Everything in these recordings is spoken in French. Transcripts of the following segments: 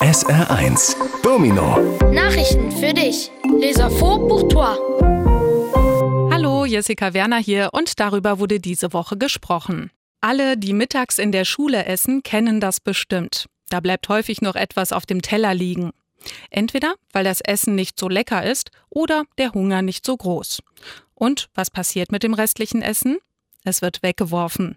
SR1 Domino Nachrichten für dich. Les infos pour toi. Hallo, Jessica Werner hier und darüber wurde diese Woche gesprochen. Alle, die mittags in der Schule essen, kennen das bestimmt. Da bleibt häufig noch etwas auf dem Teller liegen. Entweder weil das Essen nicht so lecker ist oder der Hunger nicht so groß. Und was passiert mit dem restlichen Essen? Es wird weggeworfen.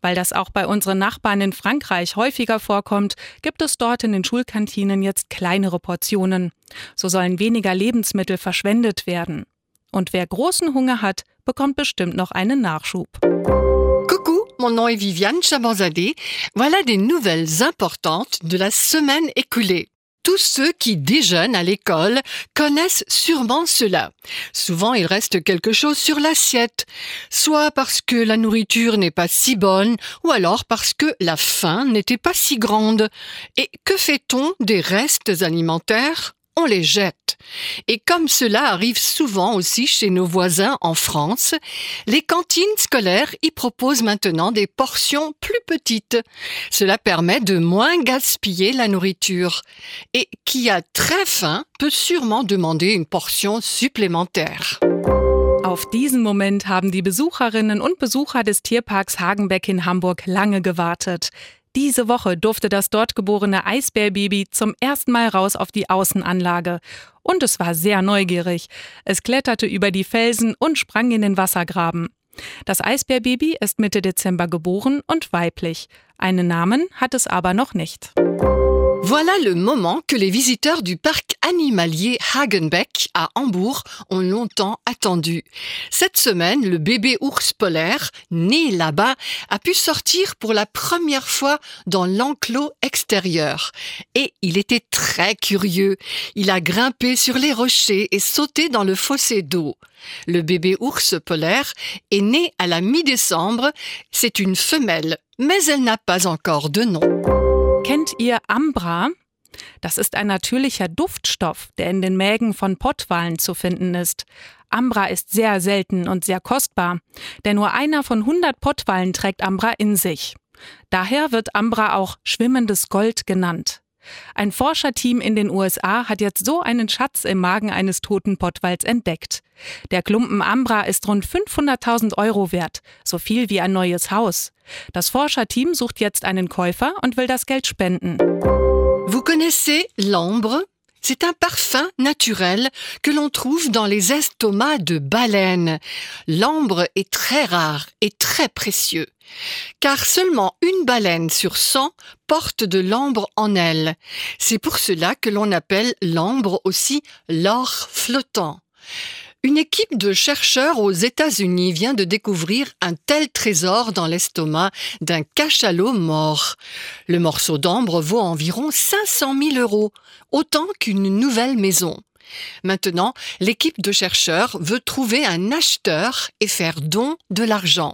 Weil das auch bei unseren Nachbarn in Frankreich häufiger vorkommt, gibt es dort in den Schulkantinen jetzt kleinere Portionen. So sollen weniger Lebensmittel verschwendet werden. Und wer großen Hunger hat, bekommt bestimmt noch einen Nachschub. Coucou, mon nom est Viviane Chabanzadeh. Voilà des nouvelles importantes de la semaine écoulée. Tous ceux qui déjeunent à l'école connaissent sûrement cela. Souvent, il reste quelque chose sur l'assiette, soit parce que la nourriture n'est pas si bonne, ou alors parce que la faim n'était pas si grande. Et que fait-on des restes alimentaires? On les jette. Et comme cela arrive souvent aussi chez nos voisins en France, les cantines scolaires y proposent maintenant des portions plus petites. Cela permet de moins gaspiller la nourriture. Et qui a très faim peut sûrement demander une portion supplémentaire. Auf diesen Moment haben die Besucherinnen und Besucher des Tierparks Hagenbeck in Hamburg lange gewartet. Diese Woche durfte das dort geborene Eisbärbaby zum ersten Mal raus auf die Außenanlage. Und es war sehr neugierig. Es kletterte über die Felsen und sprang in den Wassergraben. Das Eisbärbaby ist Mitte Dezember geboren und weiblich. Einen Namen hat es aber noch nicht. Voilà le moment que les visiteurs du parc animalier Hagenbeck à Hambourg ont longtemps attendu. Cette semaine, le bébé ours polaire, né là-bas, a pu sortir pour la première fois dans l'enclos extérieur. Et il était très curieux. Il a grimpé sur les rochers et sauté dans le fossé d'eau. Le bébé ours polaire est né à la mi-décembre. C'est une femelle, mais elle n'a pas encore de nom. Kennt ihr Ambra? Das ist ein natürlicher Duftstoff, der in den Mägen von Pottwalen zu finden ist. Ambra ist sehr selten und sehr kostbar, denn nur einer von 100 Pottwalen trägt Ambra in sich. Daher wird Ambra auch schwimmendes Gold genannt. Ein Forscherteam in den USA hat jetzt so einen Schatz im Magen eines toten Pottwals entdeckt. Der Klumpen Ambra ist rund 500.000 Euro wert, so viel wie ein neues Haus. Das Forscherteam sucht jetzt einen Käufer und will das Geld spenden. Vous connaissez l'ambre C'est un parfum naturel que l'on trouve dans les estomacs de baleines. L'ambre est très rare et très précieux, car seulement une baleine sur 100 porte de l'ambre en elle. C'est pour cela que l'on appelle l'ambre aussi l'or flottant. Une équipe de chercheurs aux États-Unis vient de découvrir un tel trésor dans l'estomac d'un cachalot mort. Le morceau d'ambre vaut environ 500 000 euros, autant qu'une nouvelle maison. Maintenant, l'équipe de chercheurs veut trouver un acheteur et faire don de l'argent.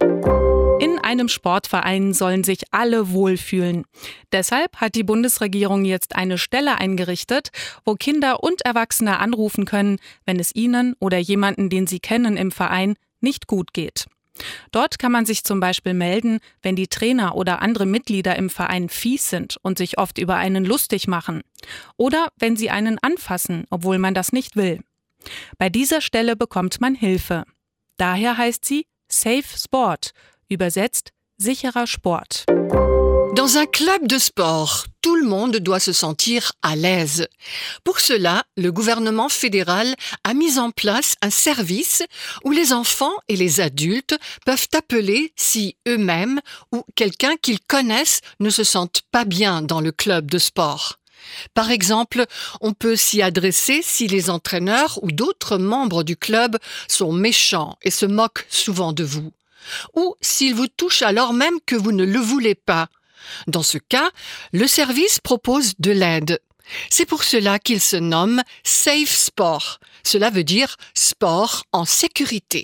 In einem Sportverein sollen sich alle wohlfühlen. Deshalb hat die Bundesregierung jetzt eine Stelle eingerichtet, wo Kinder und Erwachsene anrufen können, wenn es ihnen oder jemanden, den sie kennen im Verein, nicht gut geht. Dort kann man sich zum Beispiel melden, wenn die Trainer oder andere Mitglieder im Verein fies sind und sich oft über einen lustig machen. Oder wenn sie einen anfassen, obwohl man das nicht will. Bei dieser Stelle bekommt man Hilfe. Daher heißt sie Safe Sport Übersetzt sicherer Sport. Dans un club de sport, tout le monde doit se sentir à l'aise. Pour cela, le gouvernement fédéral a mis en place un service où les enfants et les adultes peuvent appeler si eux-mêmes ou quelqu'un qu'ils connaissent ne se sentent pas bien dans le club de sport. Par exemple, on peut s'y adresser si les entraîneurs ou d'autres membres du club sont méchants et se moquent souvent de vous ou s'il vous touche alors même que vous ne le voulez pas. Dans ce cas, le service propose de l'aide. C'est pour cela qu'il se nomme Safe Sport. Cela veut dire sport en sécurité.